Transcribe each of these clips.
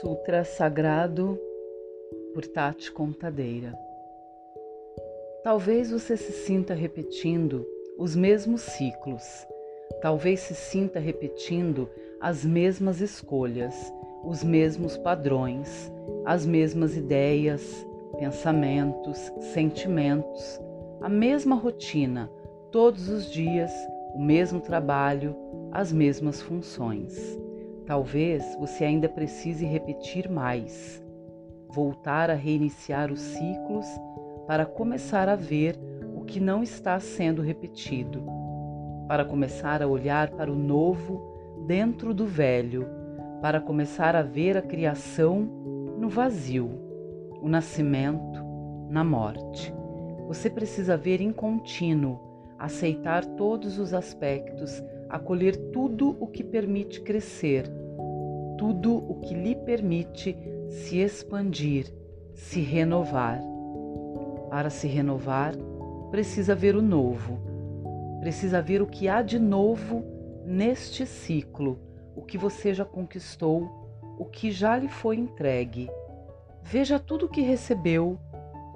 Sutra Sagrado por Tati Contadeira. Talvez você se sinta repetindo os mesmos ciclos, talvez se sinta repetindo as mesmas escolhas, os mesmos padrões, as mesmas ideias, pensamentos, sentimentos, a mesma rotina, todos os dias, o mesmo trabalho, as mesmas funções. Talvez você ainda precise repetir mais, voltar a reiniciar os ciclos para começar a ver o que não está sendo repetido, para começar a olhar para o novo dentro do velho, para começar a ver a criação no vazio, o nascimento na morte. Você precisa ver em contínuo, aceitar todos os aspectos acolher tudo o que permite crescer, tudo o que lhe permite se expandir, se renovar. Para se renovar, precisa ver o novo, precisa ver o que há de novo neste ciclo, o que você já conquistou, o que já lhe foi entregue. Veja tudo o que recebeu,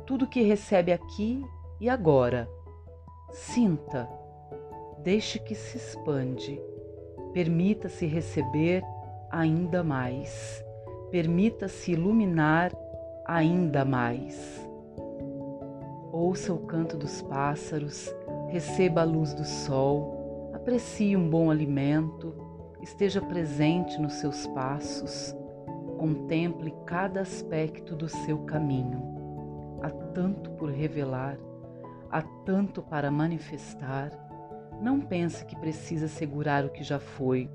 tudo que recebe aqui e agora. Sinta deixe que se expande. Permita-se receber ainda mais. Permita-se iluminar ainda mais. Ouça o canto dos pássaros, receba a luz do sol, aprecie um bom alimento, esteja presente nos seus passos, contemple cada aspecto do seu caminho. Há tanto por revelar, há tanto para manifestar não pense que precisa segurar o que já foi,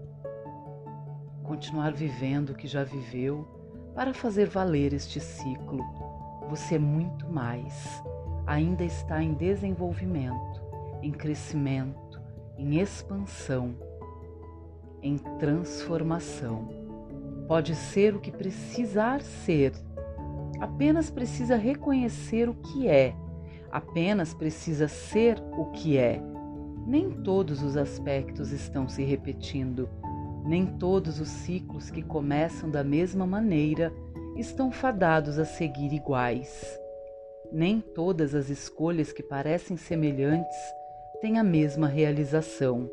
continuar vivendo o que já viveu para fazer valer este ciclo. Você é muito mais. Ainda está em desenvolvimento, em crescimento, em expansão, em transformação. Pode ser o que precisar ser. Apenas precisa reconhecer o que é. Apenas precisa ser o que é nem todos os aspectos estão se repetindo, nem todos os ciclos que começam da mesma maneira estão fadados a seguir iguais. Nem todas as escolhas que parecem semelhantes têm a mesma realização.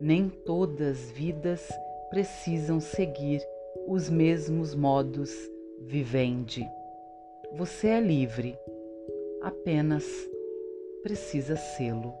Nem todas as vidas precisam seguir os mesmos modos vivendi. Você é livre, apenas precisa sê-lo.